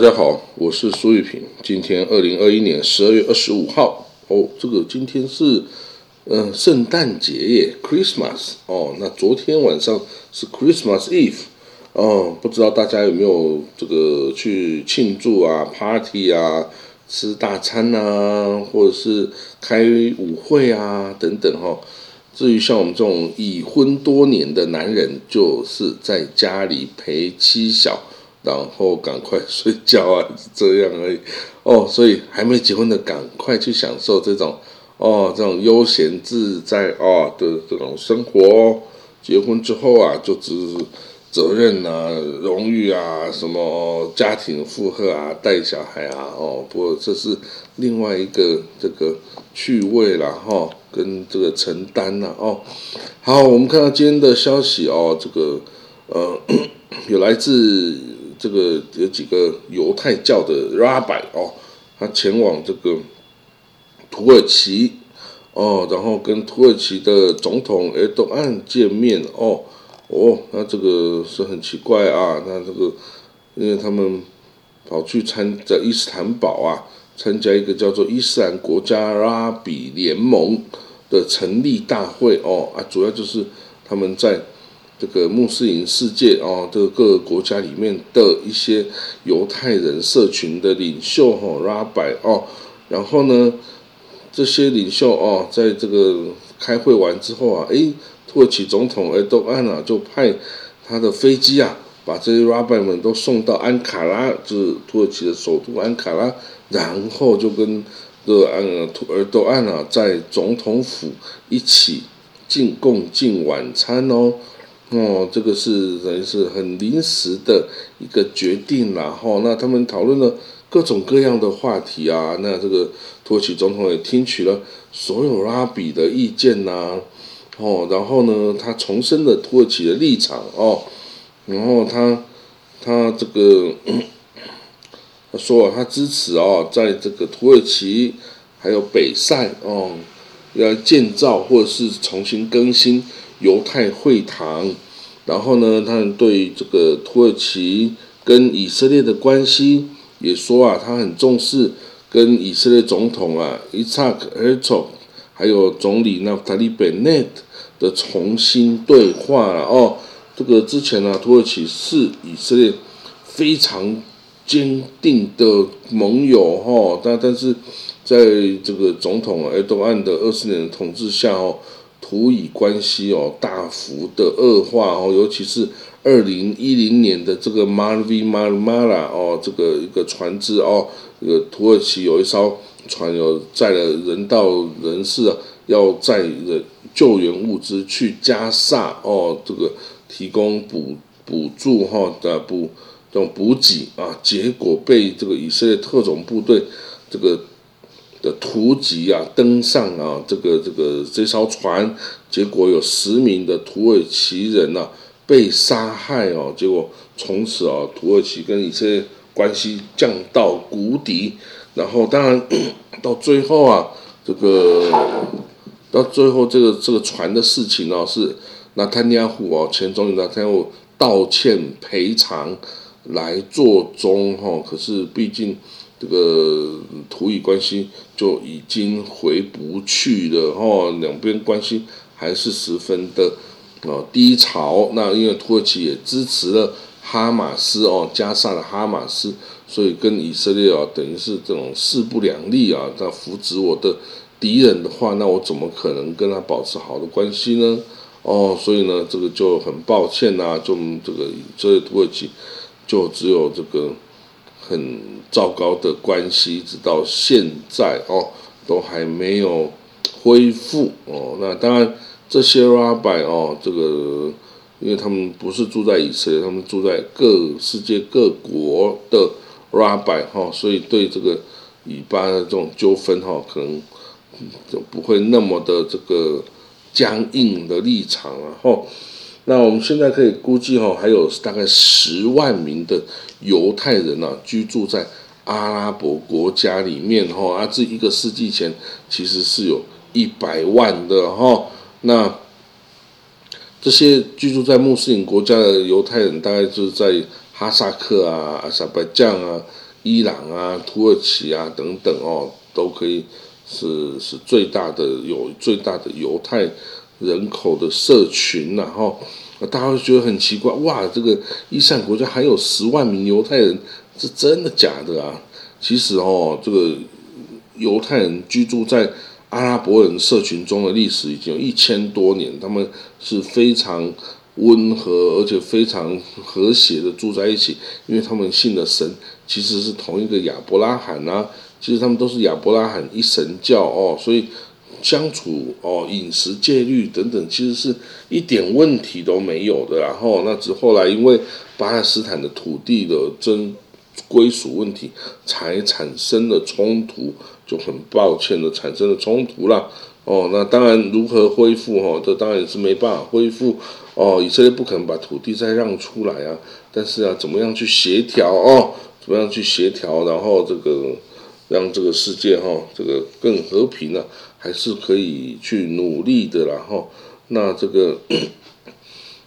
大家好，我是苏玉平。今天二零二一年十二月二十五号哦，这个今天是嗯圣诞节耶，Christmas 哦。那昨天晚上是 Christmas Eve 哦，不知道大家有没有这个去庆祝啊，party 啊，吃大餐啊，或者是开舞会啊等等哈。至于像我们这种已婚多年的男人，就是在家里陪妻小。然后赶快睡觉啊，这样而已哦。所以还没结婚的，赶快去享受这种哦，这种悠闲自在哦的这种生活。结婚之后啊，就只责任啊、荣誉啊、什么家庭负荷啊、带小孩啊哦。不过这是另外一个这个趣味了哈，跟这个承担了哦。好，我们看到今天的消息哦，这个呃，有来自。这个有几个犹太教的 rabbi 哦，他前往这个土耳其哦，然后跟土耳其的总统埃多安见面哦哦，那这个是很奇怪啊，那这个因为他们跑去参在伊斯坦堡啊，参加一个叫做伊斯兰国家拉比联盟的成立大会哦啊，主要就是他们在。这个穆斯林世界哦，这个各个国家里面的一些犹太人社群的领袖哈拉拜哦，然后呢，这些领袖哦，在这个开会完之后啊，诶，土耳其总统埃多安啊就派他的飞机啊，把这些拉拜们都送到安卡拉，就是土耳其的首都安卡拉，然后就跟这个安土尔多安啊在总统府一起进共进晚餐哦。哦，这个是等于是很临时的一个决定啦，哈。那他们讨论了各种各样的话题啊，那这个土耳其总统也听取了所有拉比的意见呐，哦，然后呢，他重申了土耳其的立场哦，然后他他这个他说他支持哦，在这个土耳其还有北塞哦，要建造或者是重新更新。犹太会堂，然后呢，他们对这个土耳其跟以色列的关系也说啊，他很重视跟以色列总统啊伊萨克·尔佐还有总理纳塔利·贝内特的重新对话了哦。这个之前呢，土耳其是以色列非常坚定的盟友哈，但但是在这个总统埃多安的二十年的统治下哦。土以关系哦大幅的恶化哦，尤其是二零一零年的这个 Marvi Marmara 哦，这个一个船只哦，这个土耳其有一艘船有载了人道人士，要载人救援物资去加萨哦，这个提供补补助哈的补这种补给啊，结果被这个以色列特种部队这个。的突击啊，登上啊，这个这个这艘船，结果有十名的土耳其人呐被杀害哦，结果从此啊，土耳其跟以色列关系降到谷底。然后当然 到最后啊，这个到最后这个这个船的事情哦，是纳坦尼亚胡哦，前总理纳坦尼亚胡道歉赔偿来做终哈，可是毕竟。这个土以关系就已经回不去了哈，两边关系还是十分的哦低潮。那因为土耳其也支持了哈马斯哦，加上了哈马斯，所以跟以色列啊等于是这种势不两立啊。他扶植我的敌人的话，那我怎么可能跟他保持好的关系呢？哦，所以呢，这个就很抱歉呐，就这个所以土耳其就只有这个。很糟糕的关系，直到现在哦，都还没有恢复哦。那当然，这些 rabbi 哦，这个因为他们不是住在以色列，他们住在各世界各国的 rabbi 哈，所以对这个以巴的这种纠纷哈，可能就不会那么的这个僵硬的立场了哈。那我们现在可以估计哈，还有大概十万名的犹太人呐，居住在阿拉伯国家里面哈。啊，这一个世纪前其实是有一百万的哈。那这些居住在穆斯林国家的犹太人，大概就是在哈萨克啊、阿塞拜疆啊、伊朗啊、土耳其啊等等哦，都可以是是最大的有最大的犹太人口的社群，然后大家会觉得很奇怪，哇，这个伊斯兰国家还有十万名犹太人，是真的假的啊？其实哦，这个犹太人居住在阿拉伯人社群中的历史已经有一千多年，他们是非常。温和而且非常和谐的住在一起，因为他们信的神其实是同一个亚伯拉罕啊，其实他们都是亚伯拉罕一神教哦，所以相处哦饮食戒律等等，其实是一点问题都没有的。然后那只后来因为巴勒斯坦的土地的争归属问题，才产生了冲突，就很抱歉的产生了冲突了。哦，那当然如何恢复哦，这当然也是没办法恢复。哦，以色列不可能把土地再让出来啊！但是啊，怎么样去协调哦？怎么样去协调？然后这个让这个世界哈，这个更和平呢？还是可以去努力的。然后，那这个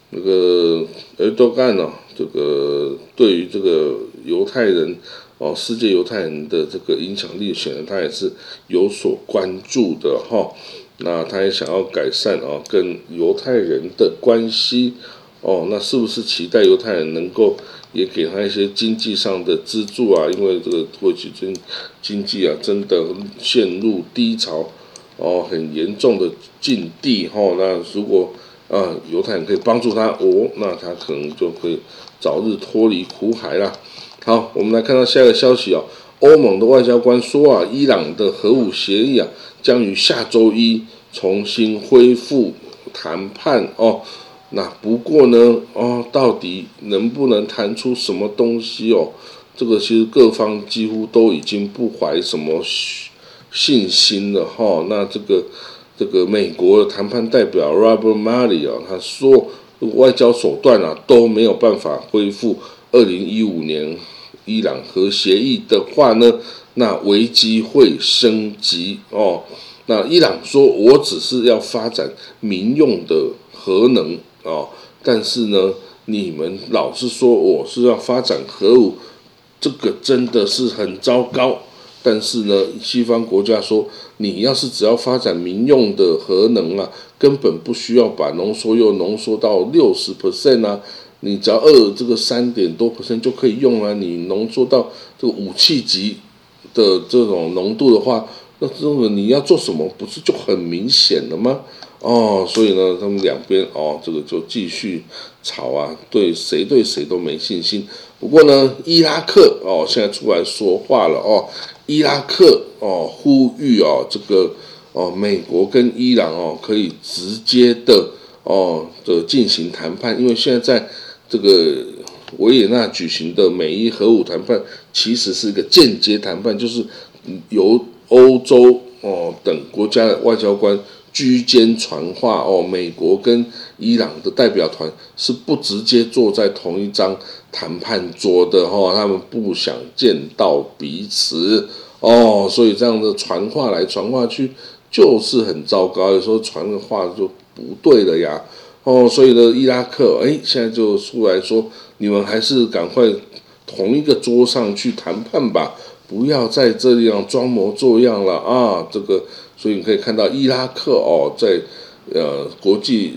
那个埃多干呢？这个对于这个犹太人哦，世界犹太人的这个影响力，显然他也是有所关注的哈。那他也想要改善哦，跟犹太人的关系哦，那是不是期待犹太人能够也给他一些经济上的资助啊？因为这个土耳其经经济啊，真的陷入低潮哦，很严重的境地哈。那如果啊，犹太人可以帮助他哦，那他可能就可以早日脱离苦海啦。好，我们来看到下一个消息哦，欧盟的外交官说啊，伊朗的核武协议啊。将于下周一重新恢复谈判哦。那不过呢，哦，到底能不能谈出什么东西哦？这个其实各方几乎都已经不怀什么信心了哈。那这个这个美国的谈判代表 Robert Malley 啊，他说外交手段啊都没有办法恢复二零一五年伊朗核协议的话呢？那危机会升级哦。那伊朗说，我只是要发展民用的核能哦，但是呢，你们老是说我是要发展核武，这个真的是很糟糕。但是呢，西方国家说，你要是只要发展民用的核能啊，根本不需要把浓缩铀浓缩到六十 percent 啊，你只要二这个三点多 percent 就可以用啊，你浓缩到这个武器级。的这种浓度的话，那这种你要做什么，不是就很明显了吗？哦，所以呢，他们两边哦，这个就继续吵啊，对谁对谁都没信心。不过呢，伊拉克哦，现在出来说话了哦，伊拉克哦，呼吁哦，这个哦，美国跟伊朗哦，可以直接的哦的进行谈判，因为现在在这个。维也纳举行的美伊核武谈判，其实是一个间接谈判，就是由欧洲哦等国家的外交官居间传话哦，美国跟伊朗的代表团是不直接坐在同一张谈判桌的哈，他们不想见到彼此哦，所以这样的传话来传话去就是很糟糕，有时候传的话就不对了呀。哦，所以呢，伊拉克哎，现在就出来说，你们还是赶快同一个桌上去谈判吧，不要在这样装模作样了啊！这个，所以你可以看到伊拉克哦，在呃国际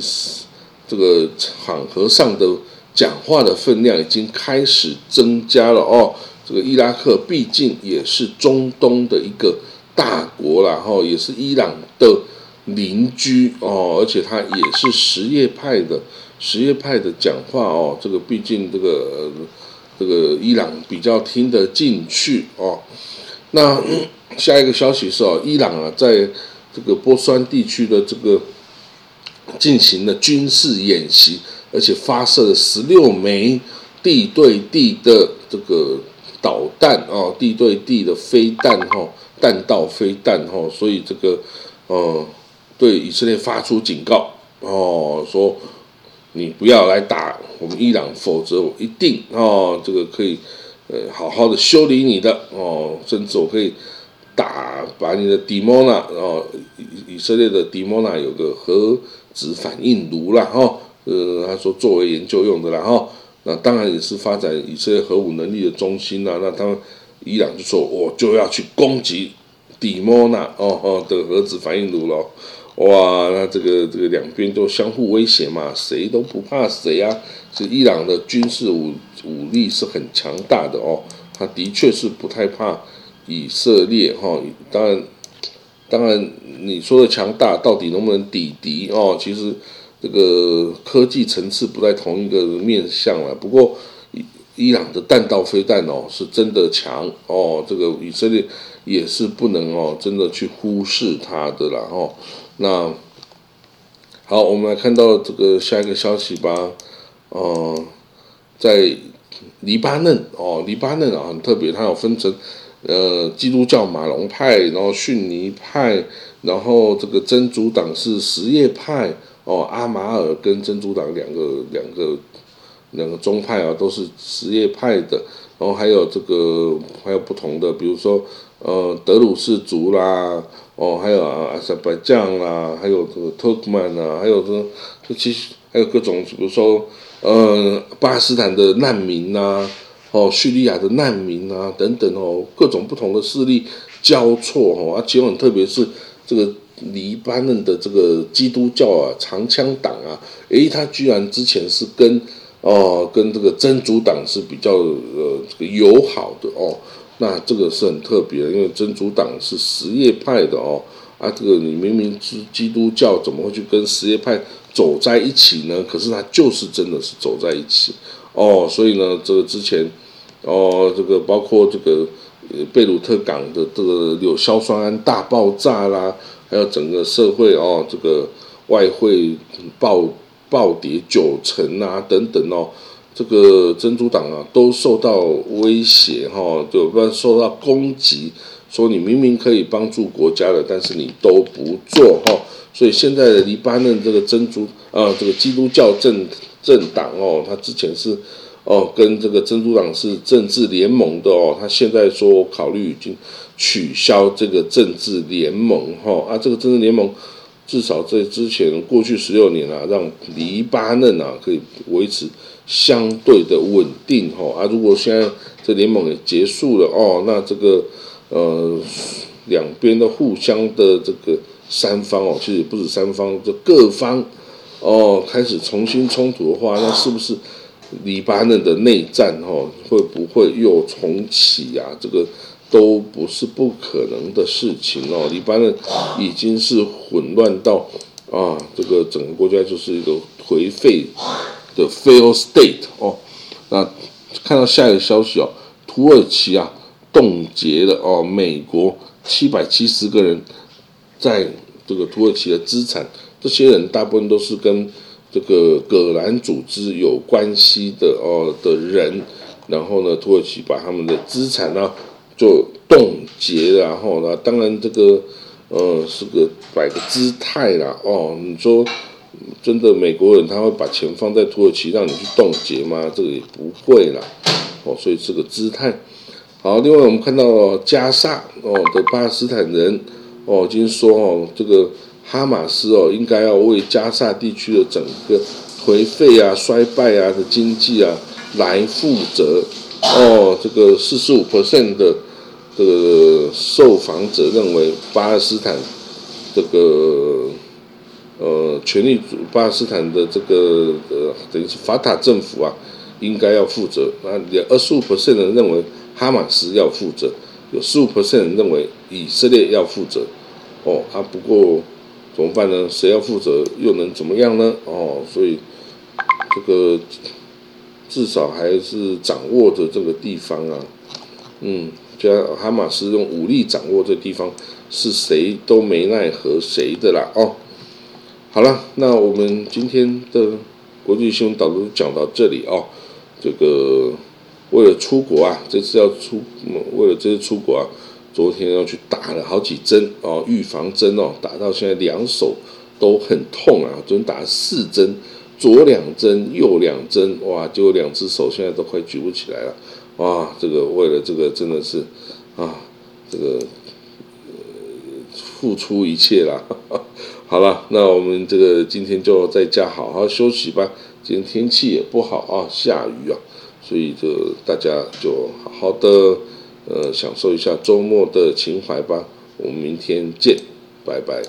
这个场合上的讲话的分量已经开始增加了哦。这个伊拉克毕竟也是中东的一个大国然后也是伊朗的。邻居哦，而且他也是什叶派的，什叶派的？讲话哦，这个毕竟这个这个伊朗比较听得进去哦。那下一个消息是哦，伊朗啊，在这个波斯湾地区的这个进行了军事演习，而且发射了十六枚地对地的这个导弹哦，地对地的飞弹哈，弹道飞弹哈，所以这个呃。对以色列发出警告哦，说你不要来打我们伊朗，否则我一定哦，这个可以呃好好的修理你的哦，甚至我可以打把你的迪莫纳哦，以以色列的迪莫纳有个核子反应炉了哈，呃，他说作为研究用的然后那当然也是发展以色列核武能力的中心啦。那他们伊朗就说，我就要去攻击底莫纳哦哦的核子反应炉了。哇，那这个这个两边都相互威胁嘛，谁都不怕谁啊。这伊朗的军事武武力是很强大的哦，他的确是不太怕以色列哈。当然，当然你说的强大到底能不能抵敌哦？其实这个科技层次不在同一个面向了。不过伊伊朗的弹道飞弹哦是真的强哦，这个以色列也是不能哦真的去忽视它的了哦。那好，我们来看到这个下一个消息吧。哦，在黎巴嫩哦，黎巴嫩啊很特别，它有分成呃基督教马龙派，然后逊尼派，然后这个真主党是什叶派哦，阿马尔跟真主党两个两个两个宗派啊都是什叶派的，然后还有这个还有不同的，比如说呃德鲁士族啦。哦，还有啊，阿塞拜疆啦，还有这个土库曼啊，还有这，这其实还有各种，比如说，呃，巴勒斯坦的难民呐，哦，叙利亚的难民啊，等等哦，各种不同的势力交错哦，而且很特别是这个黎巴嫩的这个基督教啊长枪党啊，诶，他居然之前是跟哦跟这个真主党是比较呃这个友好的哦。那这个是很特别的，因为真主党是什叶派的哦，啊，这个你明明是基督教，怎么会去跟什叶派走在一起呢？可是他就是真的是走在一起哦，所以呢，这个之前哦，这个包括这个贝鲁特港的这个有硝酸铵大爆炸啦，还有整个社会哦，这个外汇暴暴跌九成啊，等等哦。这个珍珠党啊，都受到威胁哈，就不受到攻击，说你明明可以帮助国家的，但是你都不做哈。所以现在的黎巴嫩这个珍珠啊，这个基督教政政党哦，他之前是哦跟这个珍珠党是政治联盟的哦，他现在说考虑已经取消这个政治联盟哈啊，这个政治联盟至少在之前过去十六年啊，让黎巴嫩啊可以维持。相对的稳定哈啊，如果现在这联盟也结束了哦，那这个呃两边的互相的这个三方哦，其实也不止三方，这各方哦开始重新冲突的话，那是不是黎巴嫩的内战哦会不会又重启啊？这个都不是不可能的事情哦。黎巴嫩已经是混乱到啊，这个整个国家就是一个颓废。的 fail state 哦，那看到下一个消息哦，土耳其啊冻结了哦，美国七百七十个人在这个土耳其的资产，这些人大部分都是跟这个葛兰组织有关系的哦的人，然后呢，土耳其把他们的资产呢就冻结，然后呢，当然这个呃是个摆个姿态啦哦，你说。真的美国人他会把钱放在土耳其让你去冻结吗？这个也不会啦，哦，所以这个姿态好。另外我们看到加沙哦的巴勒斯坦人哦，已经说哦，这个哈马斯哦应该要为加沙地区的整个颓废啊、衰败啊的经济啊来负责哦。这个四十五 percent 的这个受访者认为巴勒斯坦这个。呃，权力主巴勒斯坦的这个呃，等于是法塔政府啊，应该要负责。那有二十五 percent 人认为哈马斯要负责，有十五 percent 人认为以色列要负责。哦，啊，不过怎么办呢？谁要负责又能怎么样呢？哦，所以这个至少还是掌握着这个地方啊。嗯，加哈马斯用武力掌握这地方，是谁都没奈何谁的啦。哦。好了，那我们今天的国际新闻导读讲到这里哦。这个为了出国啊，这次要出，为了这次出国啊，昨天要去打了好几针哦，预防针哦，打到现在两手都很痛啊。昨天打了四针，左两针，右两针，哇，就两只手现在都快举不起来了。哇，这个为了这个真的是啊，这个付出一切啦。好了，那我们这个今天就在家好好休息吧。今天天气也不好啊，下雨啊，所以就大家就好好的呃享受一下周末的情怀吧。我们明天见，拜拜。